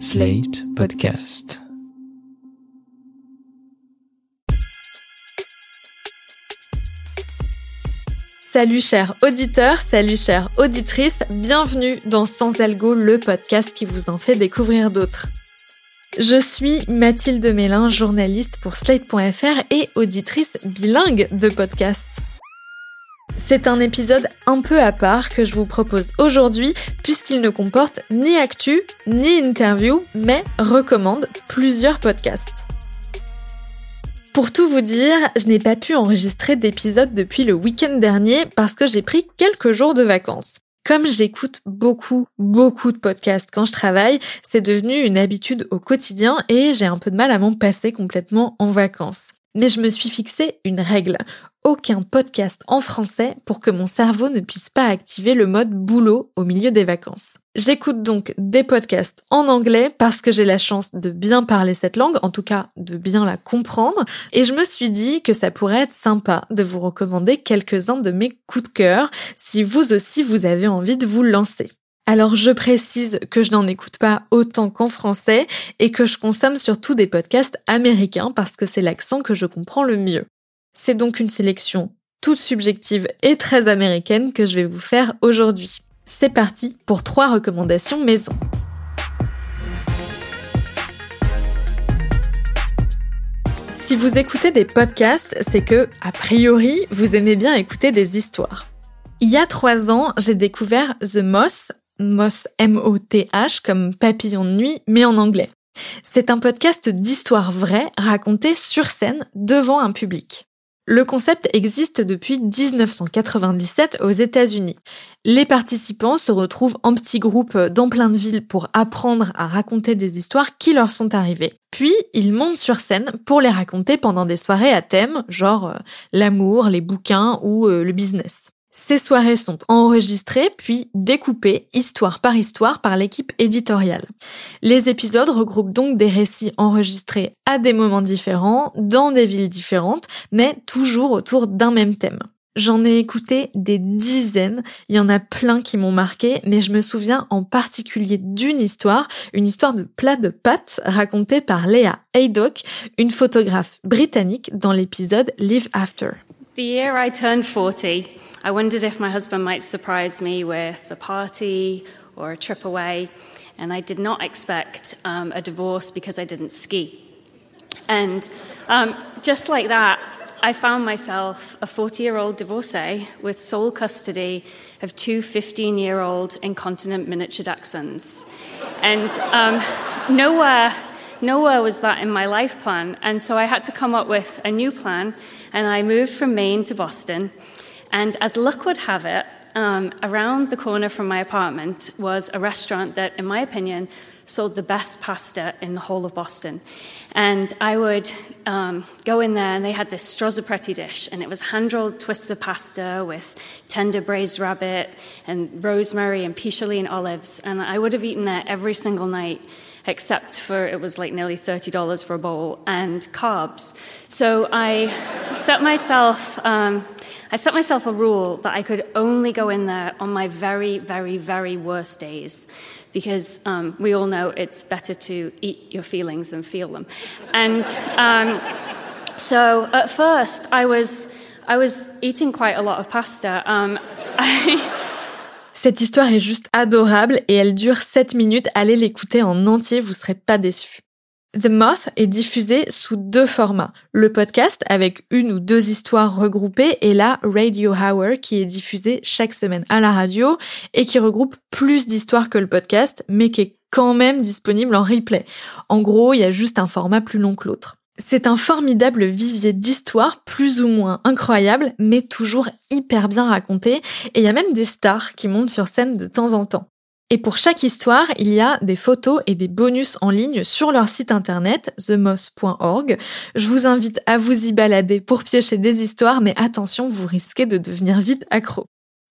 Slate Podcast. Salut chers auditeurs, salut chères auditrices, bienvenue dans Sans Algo, le podcast qui vous en fait découvrir d'autres. Je suis Mathilde Mélin, journaliste pour Slate.fr et auditrice bilingue de podcast. C'est un épisode un peu à part que je vous propose aujourd'hui puisqu'il ne comporte ni actu ni interview mais recommande plusieurs podcasts. Pour tout vous dire, je n'ai pas pu enregistrer d'épisode depuis le week-end dernier parce que j'ai pris quelques jours de vacances. Comme j'écoute beaucoup, beaucoup de podcasts quand je travaille, c'est devenu une habitude au quotidien et j'ai un peu de mal à m'en passer complètement en vacances. Mais je me suis fixé une règle. Aucun podcast en français pour que mon cerveau ne puisse pas activer le mode boulot au milieu des vacances. J'écoute donc des podcasts en anglais parce que j'ai la chance de bien parler cette langue, en tout cas de bien la comprendre, et je me suis dit que ça pourrait être sympa de vous recommander quelques-uns de mes coups de cœur si vous aussi vous avez envie de vous lancer. Alors je précise que je n'en écoute pas autant qu'en français et que je consomme surtout des podcasts américains parce que c'est l'accent que je comprends le mieux. C'est donc une sélection toute subjective et très américaine que je vais vous faire aujourd'hui. C'est parti pour trois recommandations maison. Si vous écoutez des podcasts, c'est que, a priori, vous aimez bien écouter des histoires. Il y a trois ans, j'ai découvert The Moss, Moss M-O-T-H comme papillon de nuit, mais en anglais. C'est un podcast d'histoires vraies racontées sur scène devant un public. Le concept existe depuis 1997 aux États-Unis. Les participants se retrouvent en petits groupes dans plein de villes pour apprendre à raconter des histoires qui leur sont arrivées. Puis, ils montent sur scène pour les raconter pendant des soirées à thème, genre euh, l'amour, les bouquins ou euh, le business. Ces soirées sont enregistrées puis découpées histoire par histoire par l'équipe éditoriale. Les épisodes regroupent donc des récits enregistrés à des moments différents, dans des villes différentes, mais toujours autour d'un même thème. J'en ai écouté des dizaines, il y en a plein qui m'ont marqué, mais je me souviens en particulier d'une histoire, une histoire de plat de pâtes racontée par Léa Haydock, une photographe britannique dans l'épisode Live After. The year I turned 40, I wondered if my husband might surprise me with a party or a trip away, and I did not expect um, a divorce because I didn't ski. And um, just like that, I found myself a 40 year old divorcee with sole custody of two 15 year old incontinent miniature dachshunds. And um, nowhere, nowhere was that in my life plan. And so I had to come up with a new plan. And I moved from Maine to Boston. And as luck would have it, um, around the corner from my apartment was a restaurant that, in my opinion, sold the best pasta in the whole of Boston. And I would um, go in there, and they had this strozzapreti dish, and it was hand rolled twists of pasta with tender braised rabbit and rosemary and pisciline olives. And I would have eaten there every single night, except for it was like nearly $30 for a bowl and carbs. So I set myself. Um, I set myself a rule that I could only go in there on my very, very, very worst days because um, we all know it's better to eat your feelings than feel them. And um, so at first, I was, I was eating quite a lot of pasta. Um, Cette histoire est juste adorable et elle dure 7 minutes. Allez l'écouter en entier, vous serez pas déçus. The Moth est diffusé sous deux formats. Le podcast avec une ou deux histoires regroupées et la Radio Hour qui est diffusée chaque semaine à la radio et qui regroupe plus d'histoires que le podcast mais qui est quand même disponible en replay. En gros, il y a juste un format plus long que l'autre. C'est un formidable vivier d'histoires plus ou moins incroyables mais toujours hyper bien racontées et il y a même des stars qui montent sur scène de temps en temps. Et pour chaque histoire, il y a des photos et des bonus en ligne sur leur site internet themoss.org. Je vous invite à vous y balader pour piocher des histoires, mais attention, vous risquez de devenir vite accro.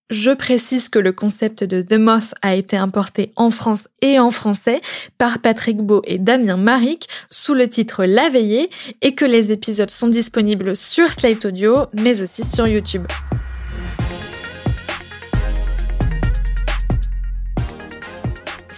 Je précise que le concept de The Moth a été importé en France et en français par Patrick Beau et Damien Maric sous le titre La Veillée et que les épisodes sont disponibles sur Slate Audio mais aussi sur YouTube.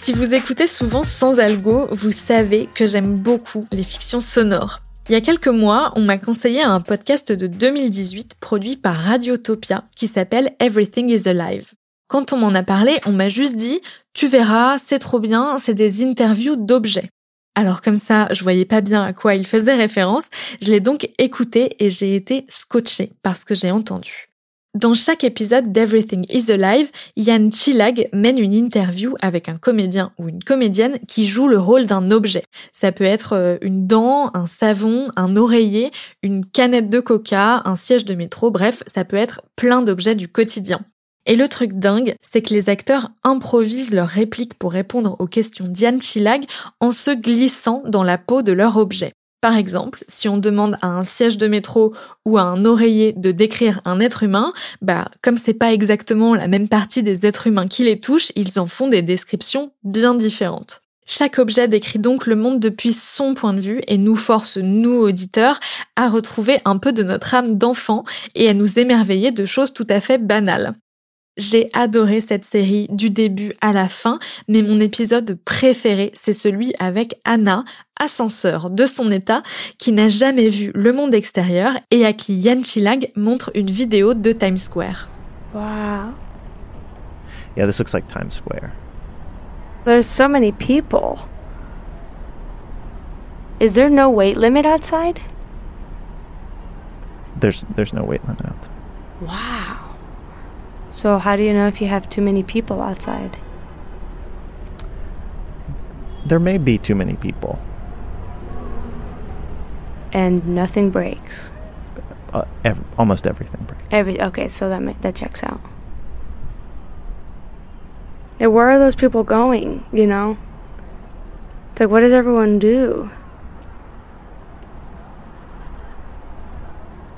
Si vous écoutez souvent sans algo, vous savez que j'aime beaucoup les fictions sonores. Il y a quelques mois, on m'a conseillé un podcast de 2018 produit par Radiotopia qui s'appelle Everything is Alive. Quand on m'en a parlé, on m'a juste dit Tu verras, c'est trop bien, c'est des interviews d'objets. Alors comme ça, je voyais pas bien à quoi il faisait référence, je l'ai donc écouté et j'ai été scotché par ce que j'ai entendu. Dans chaque épisode d'Everything is Alive, Yann Chilag mène une interview avec un comédien ou une comédienne qui joue le rôle d'un objet. Ça peut être euh, une dent, un savon, un oreiller, une canette de coca, un siège de métro, bref, ça peut être plein d'objets du quotidien. Et le truc dingue, c'est que les acteurs improvisent leurs répliques pour répondre aux questions d'Yann Chilag en se glissant dans la peau de leur objet. Par exemple, si on demande à un siège de métro ou à un oreiller de décrire un être humain, bah, comme c'est pas exactement la même partie des êtres humains qui les touchent, ils en font des descriptions bien différentes. Chaque objet décrit donc le monde depuis son point de vue et nous force, nous auditeurs, à retrouver un peu de notre âme d'enfant et à nous émerveiller de choses tout à fait banales. J'ai adoré cette série du début à la fin, mais mon épisode préféré, c'est celui avec Anna, ascenseur de son état, qui n'a jamais vu le monde extérieur et à qui Yann Chilag montre une vidéo de Times Square. Wow. Yeah, this looks like Times Square. There's so many people. Is there no weight limit outside? There's there's no weight limit out. Wow. So, how do you know if you have too many people outside? There may be too many people. And nothing breaks. Uh, ev- almost everything breaks. Every okay, so that ma- that checks out. And where are those people going? You know, it's like, what does everyone do?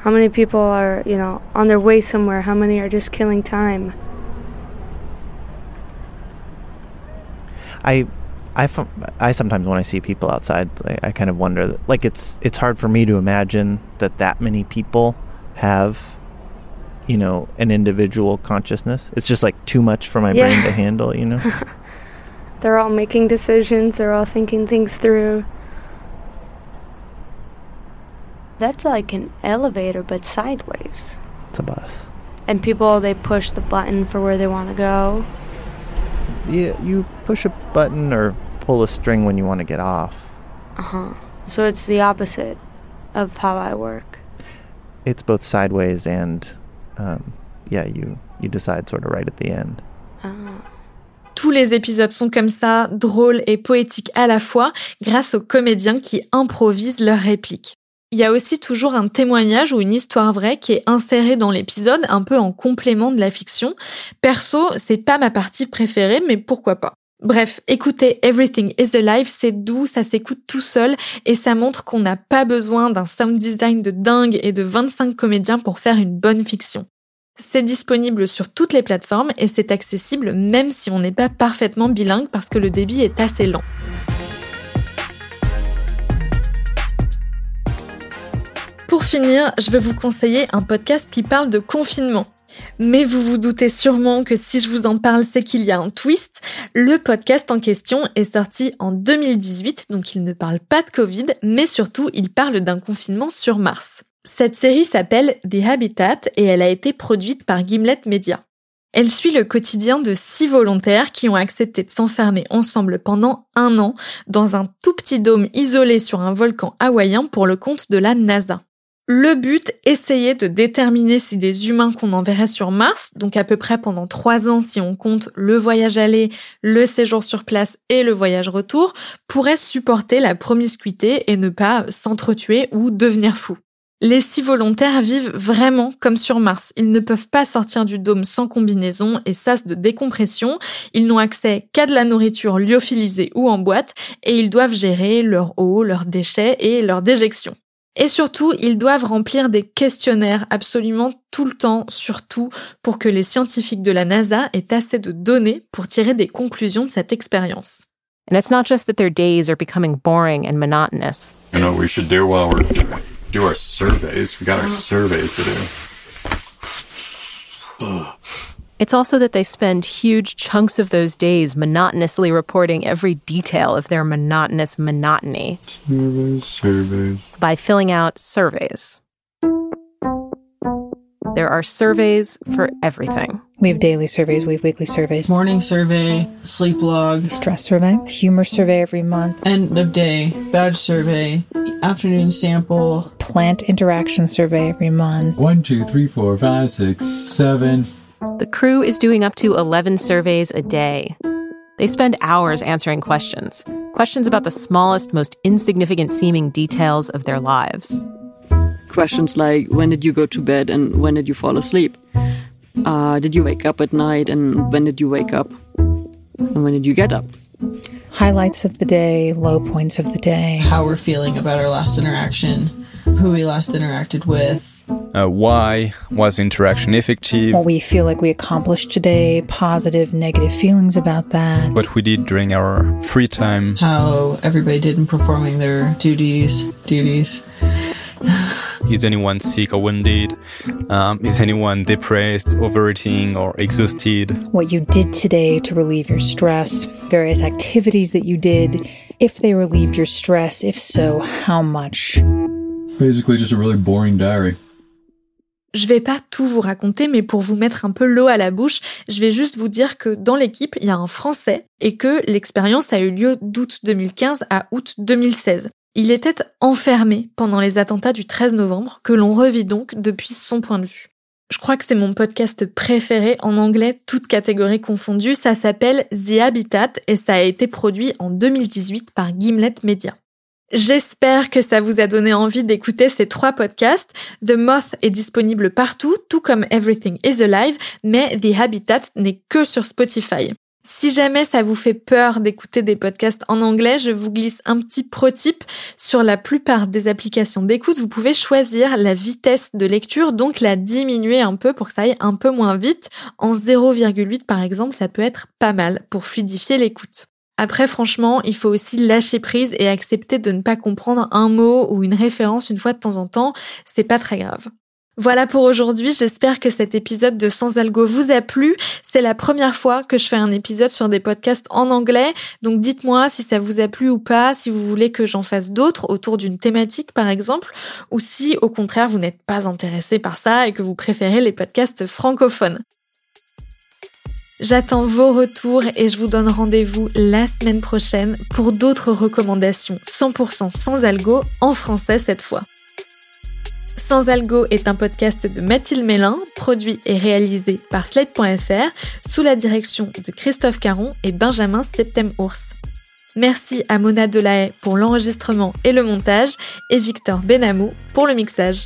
How many people are, you know, on their way somewhere? How many are just killing time? I, I sometimes when I see people outside, I, I kind of wonder. Like it's it's hard for me to imagine that that many people have, you know, an individual consciousness. It's just like too much for my Yeah. brain to handle. You know. They're all making decisions, they're all thinking things through. That's like an elevator, but sideways. it's a bus. And people, they push the button for where they want to go. Yeah, you push a button or pull a string when you want to get off. Uh huh. So it's the opposite of how I work. It's both sideways and, um, yeah, you you decide sort of right at the end. Oh. Tous les épisodes sont comme ça, drôles et poétiques à la fois, grâce aux comédiens qui improvisent leurs répliques. Il y a aussi toujours un témoignage ou une histoire vraie qui est insérée dans l'épisode, un peu en complément de la fiction. Perso, c'est pas ma partie préférée, mais pourquoi pas. Bref, écoutez Everything is Alive, c'est doux, ça s'écoute tout seul et ça montre qu'on n'a pas besoin d'un sound design de dingue et de 25 comédiens pour faire une bonne fiction. C'est disponible sur toutes les plateformes et c'est accessible même si on n'est pas parfaitement bilingue parce que le débit est assez lent. Pour finir, je vais vous conseiller un podcast qui parle de confinement. Mais vous vous doutez sûrement que si je vous en parle, c'est qu'il y a un twist. Le podcast en question est sorti en 2018, donc il ne parle pas de Covid, mais surtout il parle d'un confinement sur Mars. Cette série s'appelle The Habitat et elle a été produite par Gimlet Media. Elle suit le quotidien de six volontaires qui ont accepté de s'enfermer ensemble pendant un an dans un tout petit dôme isolé sur un volcan hawaïen pour le compte de la NASA. Le but, essayer de déterminer si des humains qu'on enverrait sur Mars, donc à peu près pendant trois ans si on compte le voyage aller, le séjour sur place et le voyage retour, pourraient supporter la promiscuité et ne pas s'entretuer ou devenir fous. Les six volontaires vivent vraiment comme sur Mars. Ils ne peuvent pas sortir du dôme sans combinaison et sas de décompression. Ils n'ont accès qu'à de la nourriture lyophilisée ou en boîte et ils doivent gérer leur eau, leurs déchets et leurs déjections. Et surtout, ils doivent remplir des questionnaires absolument tout le temps, surtout pour que les scientifiques de la NASA aient assez de données pour tirer des conclusions de cette expérience. And it's not just that their days are becoming boring and monotonous. You know, what we should do while we're do our surveys. We got our surveys to do. It's also that they spend huge chunks of those days monotonously reporting every detail of their monotonous monotony Surveys, surveys. by filling out surveys. There are surveys for everything. We have daily surveys, we have weekly surveys, morning survey, sleep log, stress survey, humor survey every month, end of day, badge survey, afternoon sample. plant interaction survey every month. One, two, three, four, five, six, seven. The crew is doing up to 11 surveys a day. They spend hours answering questions, questions about the smallest, most insignificant seeming details of their lives. questions like when did you go to bed and when did you fall asleep? Uh, did you wake up at night and when did you wake up? And when did you get up? Highlights of the day, low points of the day. How we're feeling about our last interaction, who we last interacted with, Uh, why was interaction effective? What we feel like we accomplished today, positive, negative feelings about that. What we did during our free time. how everybody did in performing their duties. Duties. Is anyone sick or wounded? Um, is anyone depressed, overeating, or exhausted? What you did today to relieve your stress, various activities that you did, if they relieved your stress, if so, how much. Basically, just a really boring diary. Je vais pas tout vous raconter, mais pour vous mettre un peu l'eau à la bouche, je vais juste vous dire que dans l'équipe, il y a un Français et que l'expérience a eu lieu d'août 2015 à août 2016. Il était enfermé pendant les attentats du 13 novembre, que l'on revit donc depuis son point de vue. Je crois que c'est mon podcast préféré en anglais, toutes catégories confondues. Ça s'appelle The Habitat et ça a été produit en 2018 par Gimlet Media. J'espère que ça vous a donné envie d'écouter ces trois podcasts. The Moth est disponible partout, tout comme Everything is Alive, mais The Habitat n'est que sur Spotify. Si jamais ça vous fait peur d'écouter des podcasts en anglais, je vous glisse un petit pro tip. Sur la plupart des applications d'écoute, vous pouvez choisir la vitesse de lecture, donc la diminuer un peu pour que ça aille un peu moins vite. En 0,8 par exemple, ça peut être pas mal pour fluidifier l'écoute. Après, franchement, il faut aussi lâcher prise et accepter de ne pas comprendre un mot ou une référence une fois de temps en temps. C'est pas très grave. Voilà pour aujourd'hui, j'espère que cet épisode de Sans Algo vous a plu. C'est la première fois que je fais un épisode sur des podcasts en anglais, donc dites-moi si ça vous a plu ou pas, si vous voulez que j'en fasse d'autres autour d'une thématique par exemple, ou si au contraire vous n'êtes pas intéressé par ça et que vous préférez les podcasts francophones. J'attends vos retours et je vous donne rendez-vous la semaine prochaine pour d'autres recommandations 100% sans algo en français cette fois. Sans Algo est un podcast de Mathilde Mélin, produit et réalisé par Slate.fr sous la direction de Christophe Caron et Benjamin Septem-Ours. Merci à Mona Delahaye pour l'enregistrement et le montage et Victor Benamou pour le mixage.